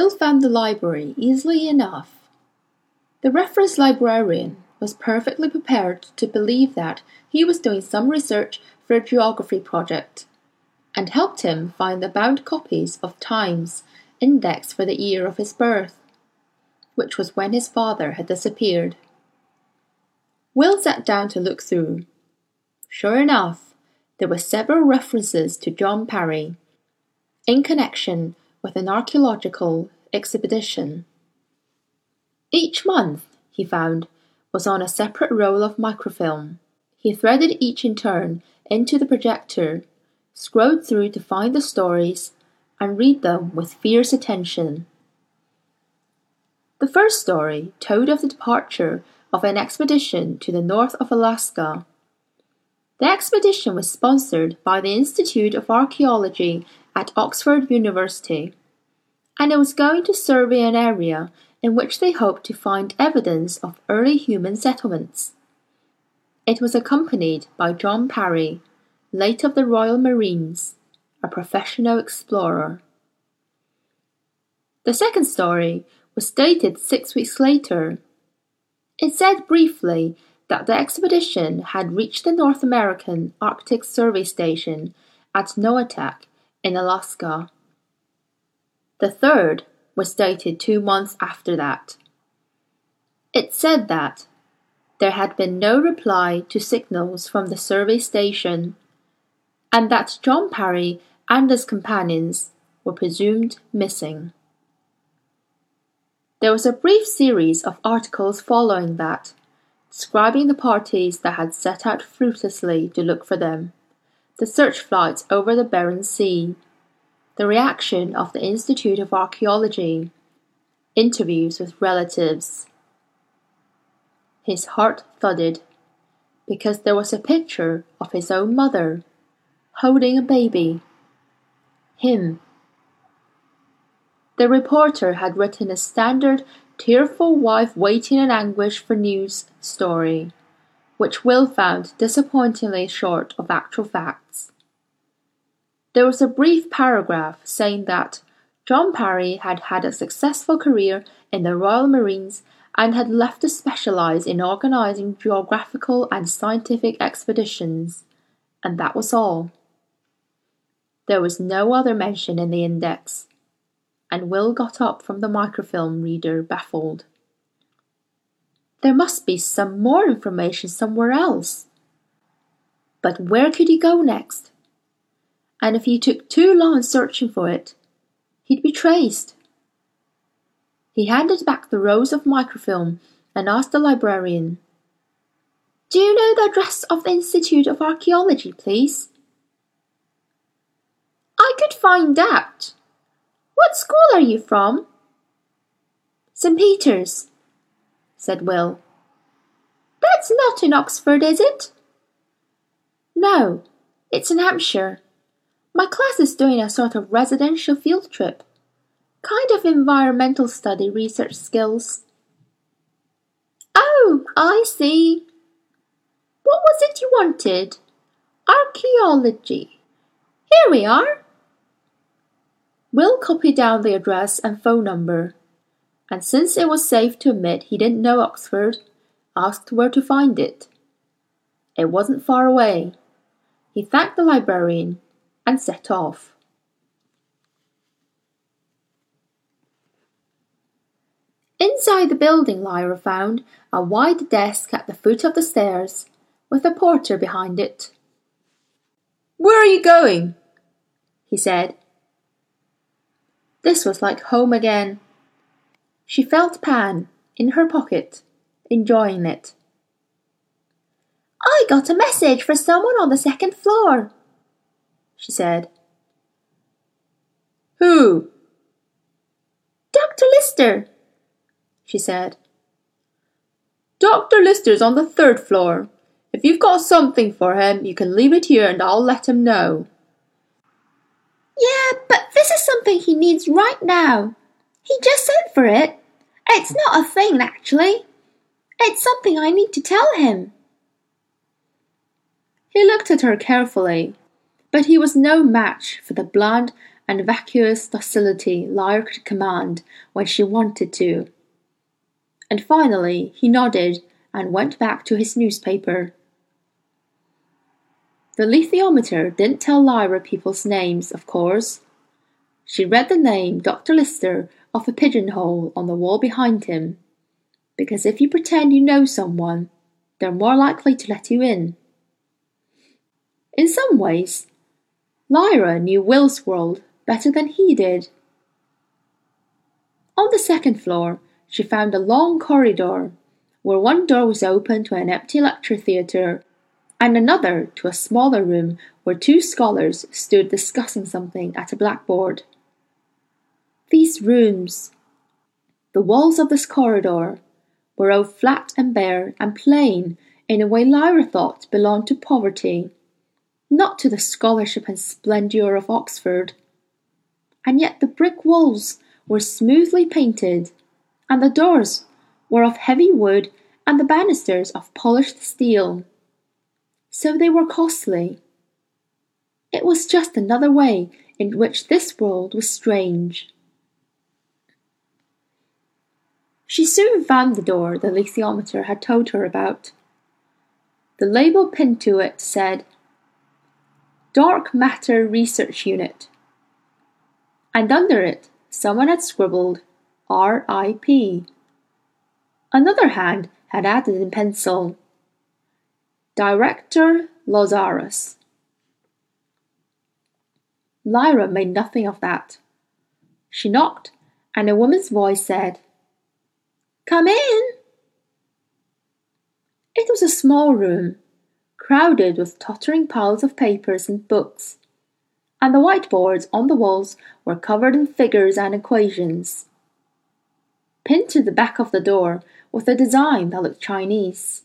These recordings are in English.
Will found the library easily enough. The reference librarian was perfectly prepared to believe that he was doing some research for a geography project, and helped him find the bound copies of Times index for the year of his birth, which was when his father had disappeared. Will sat down to look through. Sure enough, there were several references to John Parry in connection with an archaeological expedition. Each month, he found, was on a separate roll of microfilm. He threaded each in turn into the projector, scrolled through to find the stories, and read them with fierce attention. The first story told of the departure of an expedition to the north of Alaska. The expedition was sponsored by the Institute of Archaeology at Oxford University, and it was going to survey an area in which they hoped to find evidence of early human settlements. It was accompanied by John Parry, late of the Royal Marines, a professional explorer. The second story was dated six weeks later. It said briefly that the expedition had reached the North American Arctic Survey Station at Noatak in Alaska. The third was dated two months after that. It said that there had been no reply to signals from the survey station, and that John Parry and his companions were presumed missing. There was a brief series of articles following that, describing the parties that had set out fruitlessly to look for them, the search flights over the Bering Sea, the reaction of the Institute of Archaeology, interviews with relatives. His heart thudded because there was a picture of his own mother holding a baby. Him. The reporter had written a standard tearful wife waiting in anguish for news story, which Will found disappointingly short of actual facts. There was a brief paragraph saying that John Parry had had a successful career in the Royal Marines and had left to specialize in organizing geographical and scientific expeditions, and that was all. There was no other mention in the index, and Will got up from the microfilm reader baffled. There must be some more information somewhere else. But where could he go next? and if he took too long searching for it, he'd be traced. He handed back the rolls of microfilm and asked the librarian, Do you know the address of the Institute of Archaeology, please? I could find out. What school are you from? St. Peter's, said Will. That's not in Oxford, is it? No, it's in Hampshire. My class is doing a sort of residential field trip. Kind of environmental study research skills. Oh, I see. What was it you wanted? Archaeology. Here we are. Will copied down the address and phone number, and since it was safe to admit he didn't know Oxford, asked where to find it. It wasn't far away. He thanked the librarian and set off. Inside the building, Lyra found a wide desk at the foot of the stairs, with a porter behind it. Where are you going? he said. This was like home again. She felt Pan in her pocket, enjoying it. I got a message for someone on the second floor, she said. Who? Dr. Lister, she said. Dr. Lister's on the third floor. If you've got something for him, you can leave it here and I'll let him know. Yeah, but this is something he needs right now. He just sent for it. It's not a thing, actually. It's something I need to tell him. He looked at her carefully but he was no match for the blond and vacuous docility Lyra could command when she wanted to. And finally he nodded and went back to his newspaper. The alethiometer didn't tell Lyra people's names, of course. She read the name Dr. Lister off a pigeonhole on the wall behind him, because if you pretend you know someone, they're more likely to let you in. In some ways, Lyra knew Will's world better than he did. On the second floor, she found a long corridor where one door was open to an empty lecture theatre and another to a smaller room where two scholars stood discussing something at a blackboard. These rooms, the walls of this corridor, were all flat and bare and plain in a way Lyra thought belonged to poverty, not to the scholarship and splendour of Oxford. And yet the brick walls were smoothly painted, and the doors were of heavy wood and the banisters of polished steel. So they were costly. It was just another way in which this world was strange. She soon found the door the alethiometer had told her about. The label pinned to it said, Dark Matter Research Unit. And under it, someone had scribbled RIP. Another hand had added in pencil, Director Lazarus. Lyra made nothing of that. She knocked, and a woman's voice said, Come in! It was a small room, crowded with tottering piles of papers and books, and the whiteboards on the walls were covered in figures and equations. Pinned to the back of the door was a design that looked Chinese.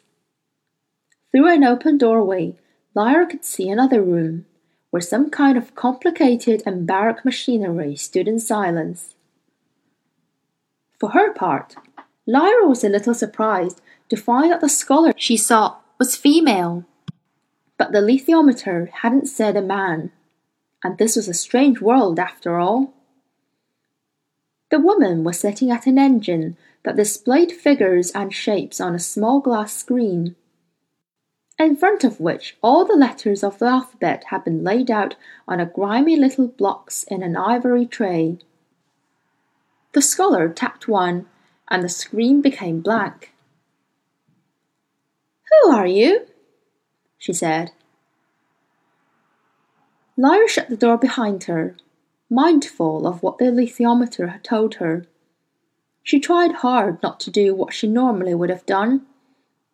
Through an open doorway, Lyra could see another room, where some kind of complicated and barrack machinery stood in silence. For her part, Lyra was a little surprised to find that the scholar she saw was female. But the alethiometer hadn't said a man, and this was a strange world after all. The woman was sitting at an engine that displayed figures and shapes on a small glass screen, in front of which all the letters of the alphabet had been laid out on a grimy little blocks in an ivory tray. The scholar tapped one and the screen became blank. Who are you? she said. Lyra shut the door behind her, mindful of what the alethiometer had told her. She tried hard not to do what she normally would have done,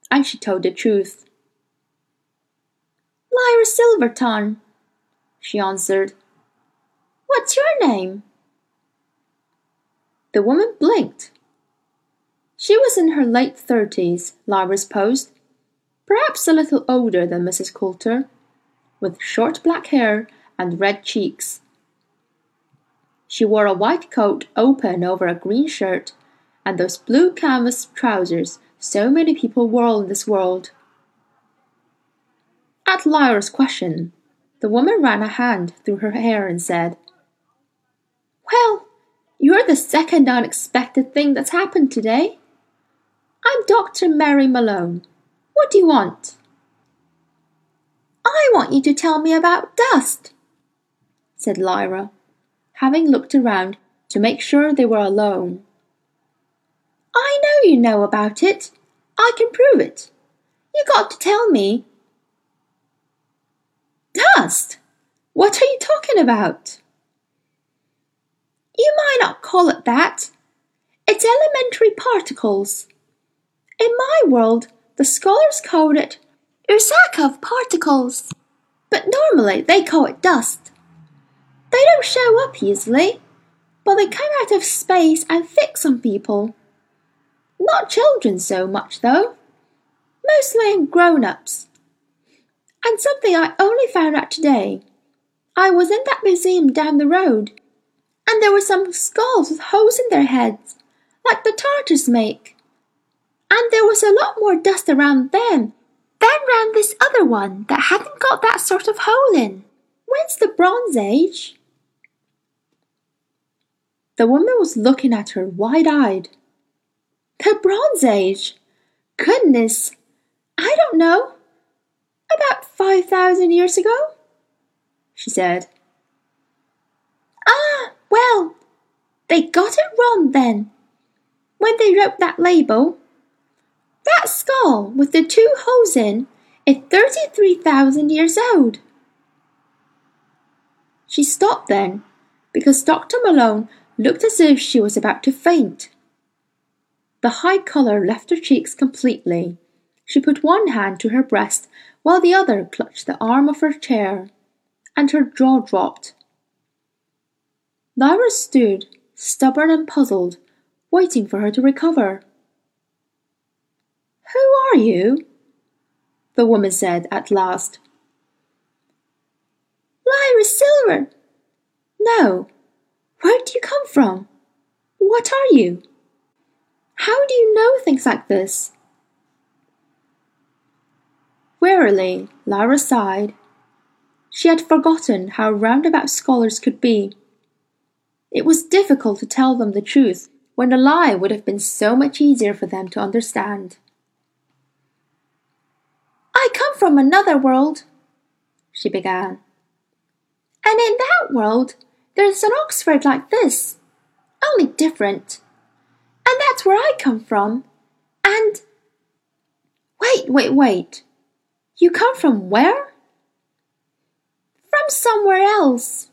and she told the truth. Lyra Silvertongue, she answered. What's your name? The woman blinked she was in her late thirties, Lyra supposed, perhaps a little older than Mrs. Coulter, with short black hair and red cheeks. She wore a white coat open over a green shirt and those blue canvas trousers so many people wore in this world. At Lyra's question, the woman ran a hand through her hair and said, Well, you're the second unexpected thing that's happened today. I'm Dr. Mary Malone. What do you want? I want you to tell me about dust, said Lyra, having looked around to make sure they were alone. I know you know about it. I can prove it. You got to tell me. Dust? What are you talking about? You might not call it that. It's elementary particles. In my world, the scholars call it Rusakov particles, but normally they call it dust. They don't show up easily, but they come out of space and fix on people. Not children so much, though. Mostly in grown ups. And something I only found out today. I was in that museum down the road, and there were some skulls with holes in their heads, like the Tartars make and there was a lot more dust around them than round this other one that hadn't got that sort of hole in. When's the Bronze Age? The woman was looking at her wide eyed. The Bronze Age? Goodness, I don't know. About 5,000 years ago, she said. Ah, well, they got it wrong then. When they wrote that label, that skull with the two holes in is 33,000 years old. She stopped then because Dr. Malone looked as if she was about to faint. The high colour left her cheeks completely. She put one hand to her breast while the other clutched the arm of her chair, and her jaw dropped. Lyra stood, stubborn and puzzled, waiting for her to recover. Who are you? the woman said at last. Lyra Silver. No. Where do you come from? What are you? How do you know things like this? Wearily, Lyra sighed. She had forgotten how roundabout scholars could be. It was difficult to tell them the truth when a lie would have been so much easier for them to understand. I come from another world, she began. And in that world, there's an Oxford like this, only different. And that's where I come from. And. Wait, wait, wait. You come from where? From somewhere else,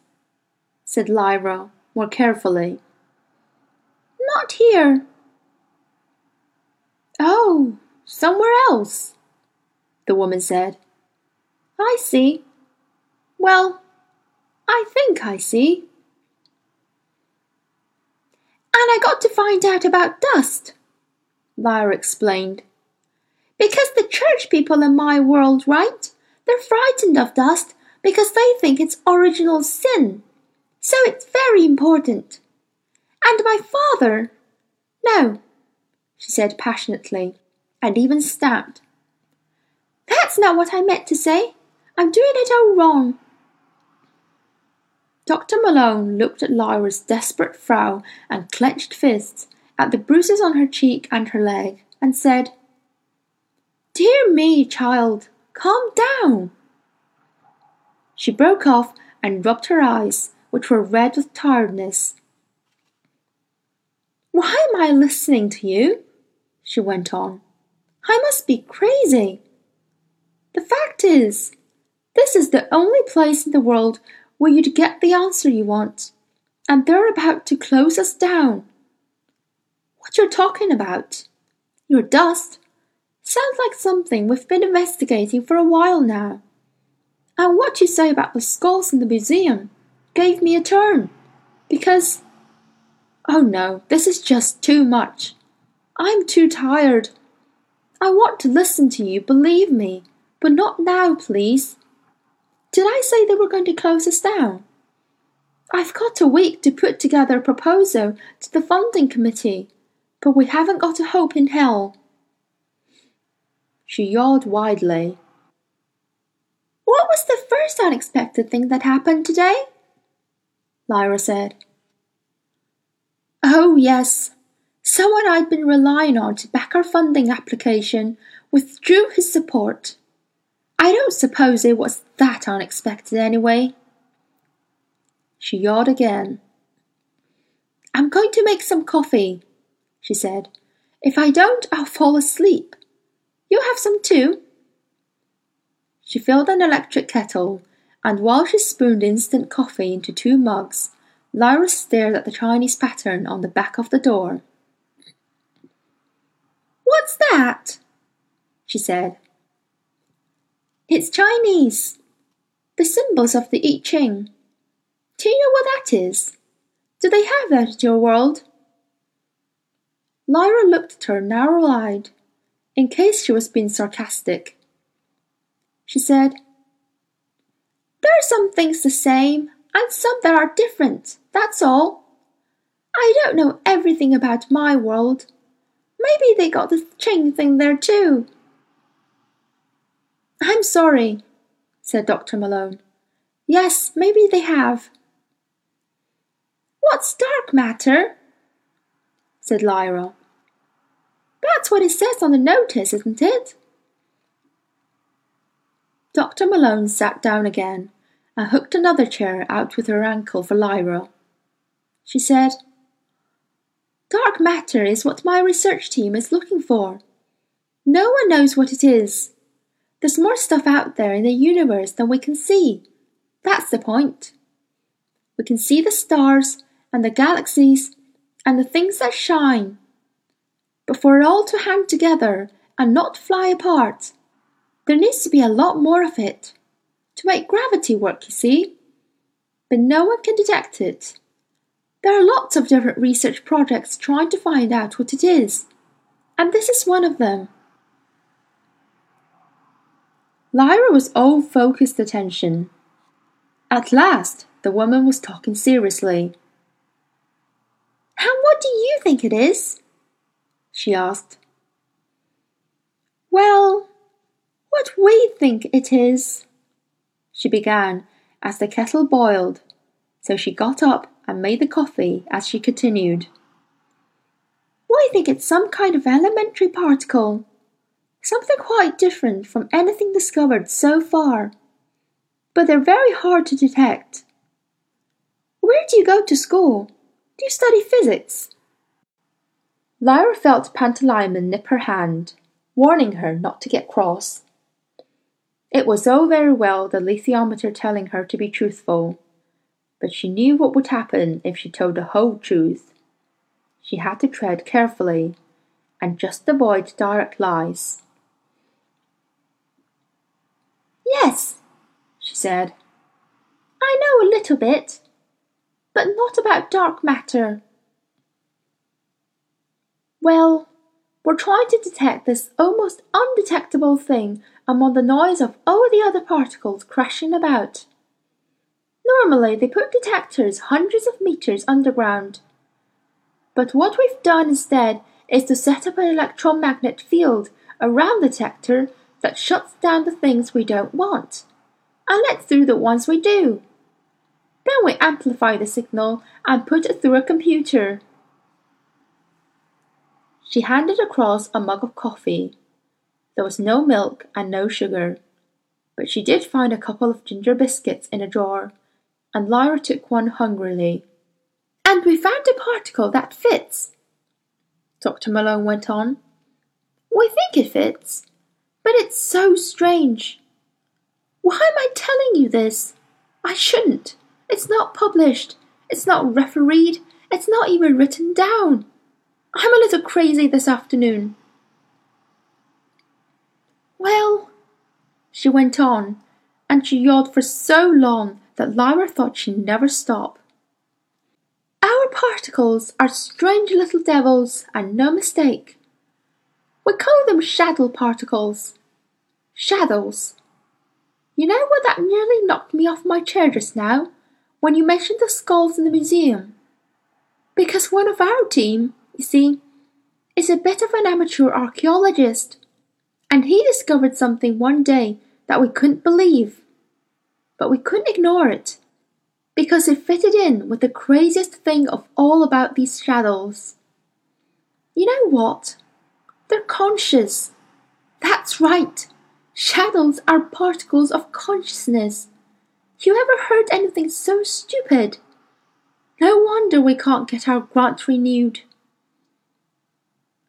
said Lyra more carefully. Not here. Oh, somewhere else, the woman said. I see. Well, I think I see. And I got to find out about dust, Lyra explained. Because the church people in my world, right? They're frightened of dust because they think it's original sin. So it's very important. And my father. No, she said passionately, and even stamped. Not what I meant to say. I'm doing it all wrong. Dr. Malone looked at Lyra's desperate frown and clenched fists, at the bruises on her cheek and her leg, and said, Dear me, child, calm down. She broke off and rubbed her eyes, which were red with tiredness. Why am I listening to you? she went on. I must be crazy. The fact is, this is the only place in the world where you'd get the answer you want, and they're about to close us down. What you're talking about? Your dust Sounds like something we've been investigating for a while now. And what you say about the skulls in the museum gave me a turn. Because. Oh no, this is just too much. I'm too tired. I want to listen to you, believe me, but not now, please. Did I say they were going to close us down? I've got a week to put together a proposal to the funding committee, but we haven't got a hope in hell. She yawned widely. What was the first unexpected thing that happened today? Lyra said. Oh, yes. Someone I'd been relying on to back our funding application withdrew his support. I don't suppose it was that unexpected anyway. She yawned again. I'm going to make some coffee, she said. If I don't, I'll fall asleep. You'll have some too? She filled an electric kettle, and while she spooned instant coffee into two mugs, Lyra stared at the Chinese pattern on the back of the door. What's that? she said. It's Chinese. The symbols of the I Ching. Do you know what that is? Do they have that in your world? Lyra looked at her narrow eyed in case she was being sarcastic. She said, There are some things the same and some that are different, that's all. I don't know everything about my world. Maybe they got the Ching thing there too. I'm sorry, said Dr. Malone. Yes, maybe they have. What's dark matter? said Lyra. That's what it says on the notice, isn't it? Dr. Malone sat down again and hooked another chair out with her ankle for Lyra. She said, Dark matter is what my research team is looking for. No one knows what it is. There's more stuff out there in the universe than we can see. That's the point. We can see the stars and the galaxies and the things that shine. But for it all to hang together and not fly apart, there needs to be a lot more of it. To make gravity work, you see. But no one can detect it. There are lots of different research projects trying to find out what it is, and this is one of them. Lyra was all focused attention. At last, the woman was talking seriously. And what do you think it is? she asked. Well, what we think it is, she began as the kettle boiled, so she got up and made the coffee as she continued. We think it's some kind of elementary particle, something quite different from anything discovered so far, but they're very hard to detect. Where do you go to school? Do you study physics? Lyra felt Pantalaimon nip her hand, warning her not to get cross. It was all very well the alethiometer telling her to be truthful, but she knew what would happen if she told the whole truth. She had to tread carefully and just avoid direct lies. Yes, she said. I know a little bit, but not about dark matter. Well, we're trying to detect this almost undetectable thing among the noise of all the other particles crashing about. Normally, they put detectors hundreds of meters underground. But what we've done instead is to set up an electromagnet field around the detector that shuts down the things we don't want and lets through the ones we do. Then we amplify the signal and put it through a computer. She handed across a mug of coffee. There was no milk and no sugar, but she did find a couple of ginger biscuits in a drawer, and Lyra took one hungrily. And we found a particle that fits, Dr. Malone went on. We think it fits, but it's so strange. Why am I telling you this? I shouldn't. It's not published. It's not refereed. It's not even written down. I'm a little crazy this afternoon. Well, she went on, and she yawned for so long that Lyra thought she'd never stop. Our particles are strange little devils, and no mistake. We call them shadow particles. Shadows. You know what that nearly knocked me off my chair just now, when you mentioned the skulls in the museum? Because one of our team you see, is a bit of an amateur archaeologist, and he discovered something one day that we couldn't believe. But we couldn't ignore it, because it fitted in with the craziest thing of all about these shadows. You know what? They're conscious. That's right. Shadows are particles of consciousness. You ever heard anything so stupid? No wonder we can't get our grant renewed.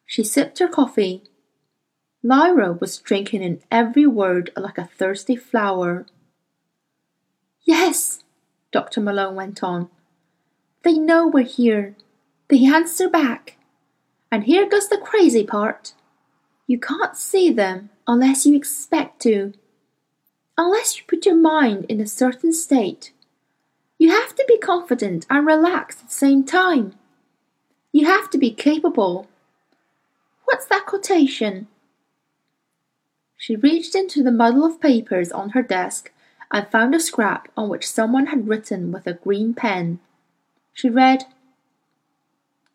She sipped her coffee. Lyra was drinking in every word like a thirsty flower. Yes, Dr. Malone went on. They know we're here. They answer back. And here goes the crazy part. You can't see them unless you expect to. Unless you put your mind in a certain state. You have to be confident and relaxed at the same time. You have to be capable What's that quotation? She reached into the muddle of papers on her desk and found a scrap on which someone had written with a green pen. She read,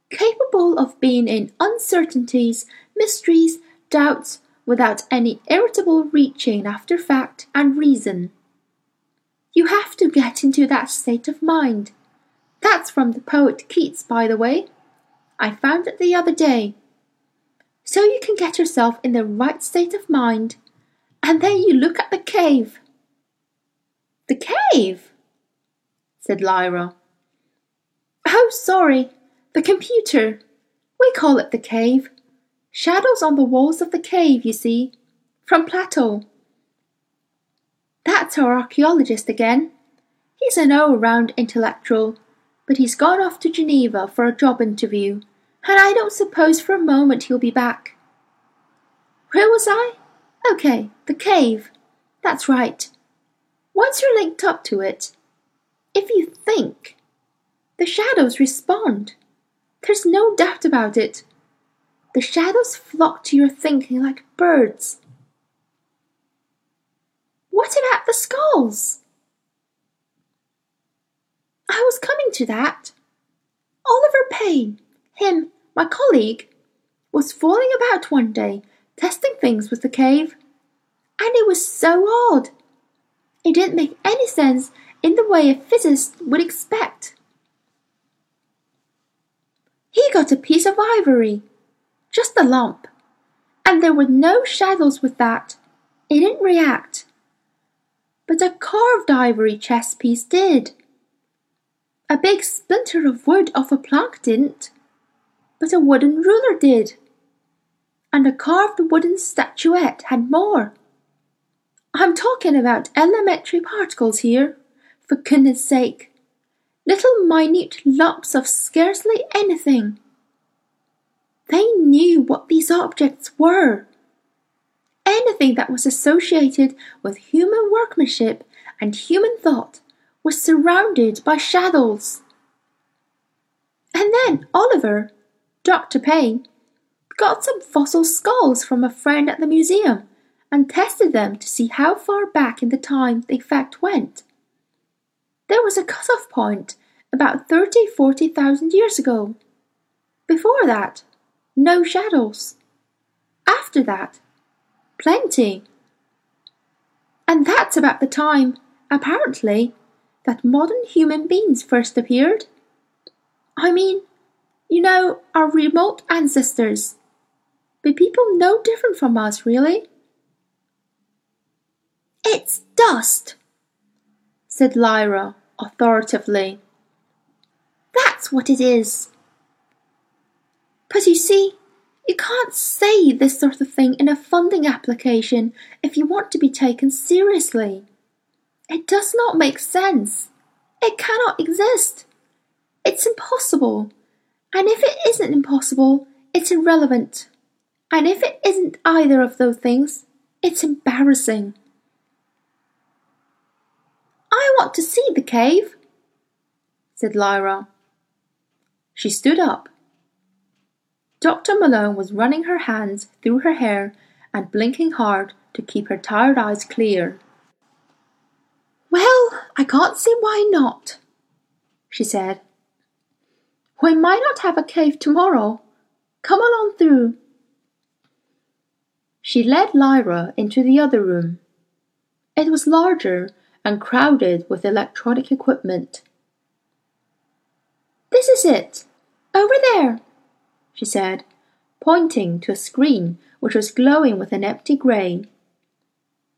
Capable of being in uncertainties, mysteries, doubts, without any irritable reaching after fact and reason. You have to get into that state of mind. That's from the poet Keats, by the way. I found it the other day. So you can get yourself in the right state of mind, and then you look at the cave. The cave? said Lyra. Oh, sorry, the computer. We call it the cave. Shadows on the walls of the cave, you see, from Plato. That's our archaeologist again. He's an all round intellectual, but he's gone off to Geneva for a job interview, and I don't suppose for a moment he'll be back. Where was I? Okay, the cave. That's right. Once you're linked up to it, if you think, the shadows respond. There's no doubt about it. The shadows flock to your thinking like birds. What about the skulls? I was coming to that. Oliver Payne, him, my colleague, was fooling about one day, testing things with the cave. And it was so odd. It didn't make any sense in the way a physicist would expect. He got a piece of ivory, just a lump, and there were no shadows with that. It didn't react. But a carved ivory chess piece did. A big splinter of wood off a plank didn't, but a wooden ruler did. And a carved wooden statuette had more. I'm talking about elementary particles here, for goodness sake. Little minute lumps of scarcely anything. They knew what these objects were. Anything that was associated with human workmanship and human thought was surrounded by shadows. And then Oliver, Dr. Payne, got some fossil skulls from a friend at the museum and tested them to see how far back in the time the effect went. There was a cut-off point about thirty, forty thousand years ago. Before that, no shadows. After that, plenty. And that's about the time, apparently, that modern human beings first appeared? I mean, you know, our remote ancestors. But people no different from us, really. It's dust, said Lyra authoritatively. That's what it is. But you see, you can't say this sort of thing in a funding application if you want to be taken seriously. It does not make sense. It cannot exist. It's impossible. And if it isn't impossible, it's irrelevant. And if it isn't either of those things, it's embarrassing. I want to see the cave, said Lyra. She stood up. Dr. Malone was running her hands through her hair and blinking hard to keep her tired eyes clear. Well, I can't see why not, she said. We might not have a cave tomorrow. Come along through. She led Lyra into the other room. It was larger and crowded with electronic equipment. This is it, over there, she said, pointing to a screen which was glowing with an empty grey.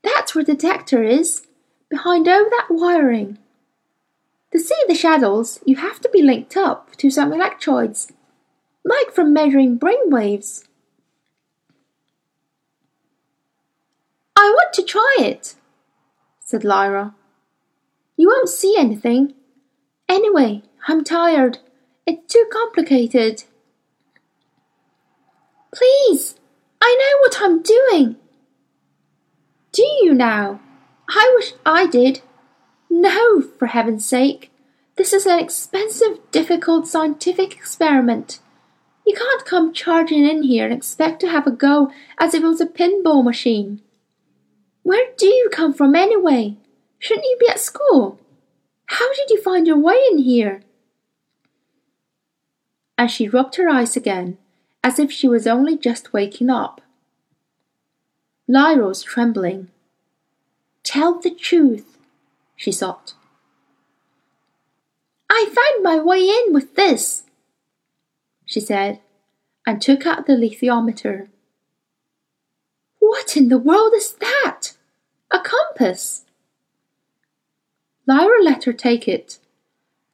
That's where the detector is behind all that wiring. To see the shadows, you have to be linked up to some electrodes, like from measuring brain waves. I want to try it, said Lyra. You won't see anything. Anyway, I'm tired. It's too complicated. Please, I know what I'm doing. Do you now? I wish I did. No, for heaven's sake. This is an expensive, difficult scientific experiment. You can't come charging in here and expect to have a go as if it was a pinball machine. Where do you come from anyway? Shouldn't you be at school? How did you find your way in here? And she rubbed her eyes again, as if she was only just waking up. Lyra was trembling. Tell the truth, she sobbed. I found my way in with this, she said, and took out the alethiometer. What in the world is that? A compass? Lyra let her take it.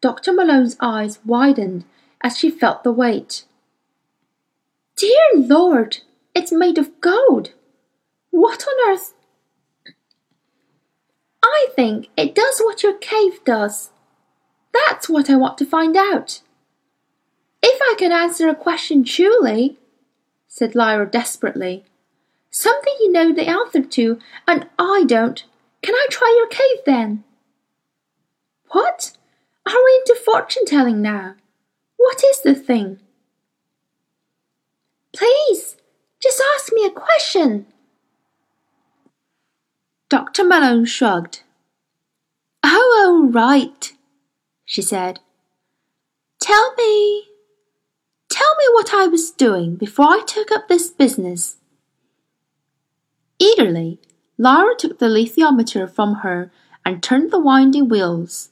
Dr. Malone's eyes widened as she felt the weight. Dear Lord, it's made of gold. What on earth? I think it does what your cave does. That's what I want to find out. If I can answer a question truly, said Lyra desperately, something you know the answer to and I don't, can I try your cave then? What? Are we into fortune telling now? What is the thing? Please, just ask me a question. Dr. Malone shrugged. Oh, all right, she said. Tell me, tell me what I was doing before I took up this business. Eagerly, Lyra took the alethiometer from her and turned the winding wheels.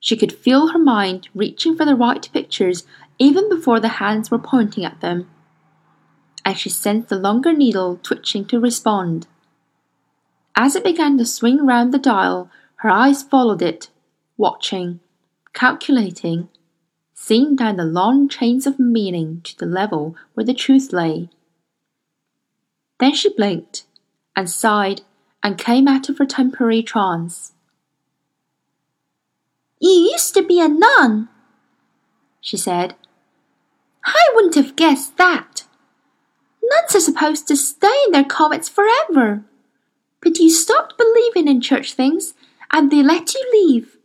She could feel her mind reaching for the right pictures even before the hands were pointing at them. And she sensed the longer needle twitching to respond. As it began to swing round the dial, her eyes followed it, watching, calculating, seeing down the long chains of meaning to the level where the truth lay. Then she blinked and sighed and came out of her temporary trance. You used to be a nun, she said. I wouldn't have guessed that. Nuns are supposed to stay in their convents forever. But you stopped believing in church things and they let you leave.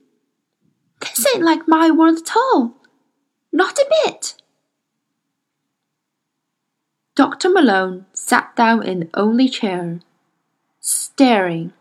This ain't like my world at all. Not a bit. Dr. Malone sat down in the only chair, staring